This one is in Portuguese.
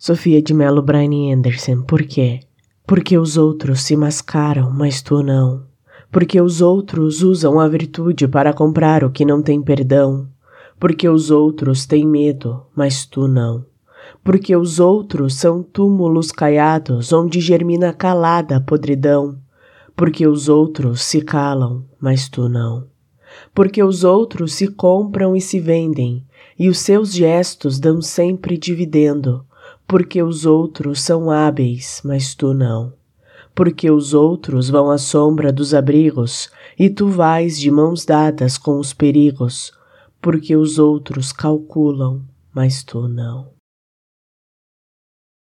Sofia de Mello Brian Anderson, por quê? Porque os outros se mascaram, mas tu não. Porque os outros usam a virtude para comprar o que não tem perdão. Porque os outros têm medo, mas tu não. Porque os outros são túmulos caiados onde germina calada a podridão. Porque os outros se calam, mas tu não. Porque os outros se compram e se vendem, e os seus gestos dão sempre dividendo porque os outros são hábeis, mas tu não. Porque os outros vão à sombra dos abrigos e tu vais de mãos dadas com os perigos. Porque os outros calculam, mas tu não.